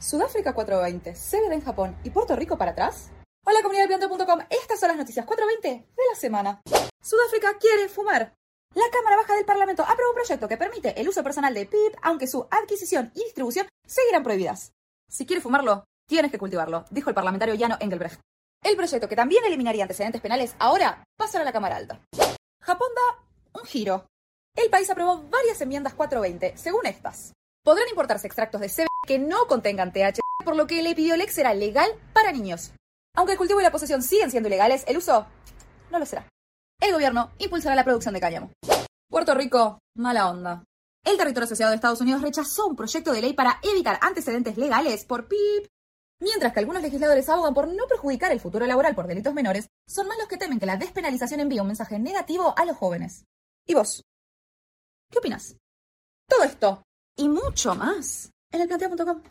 Sudáfrica 420, CBD en Japón y Puerto Rico para atrás. Hola comunidad de planteo.com, estas son las noticias 420 de la semana. Sudáfrica quiere fumar. La Cámara Baja del Parlamento aprobó un proyecto que permite el uso personal de PIP, aunque su adquisición y distribución seguirán prohibidas. Si quieres fumarlo, tienes que cultivarlo, dijo el parlamentario Llano Engelbrecht. El proyecto, que también eliminaría antecedentes penales, ahora pasará a la Cámara Alta. Japón da un giro. El país aprobó varias enmiendas 420, según estas. Podrán importarse extractos de CBD que no contengan THC, por lo que el Epidiolex será legal para niños. Aunque el cultivo y la posesión siguen siendo ilegales, el uso no lo será. El gobierno impulsará la producción de cáñamo. Puerto Rico, mala onda. El territorio asociado de Estados Unidos rechazó un proyecto de ley para evitar antecedentes legales por PIP. Mientras que algunos legisladores abogan por no perjudicar el futuro laboral por delitos menores, son más los que temen que la despenalización envíe un mensaje negativo a los jóvenes. ¿Y vos? ¿Qué opinas? Todo esto y mucho más en el elplanteo.com.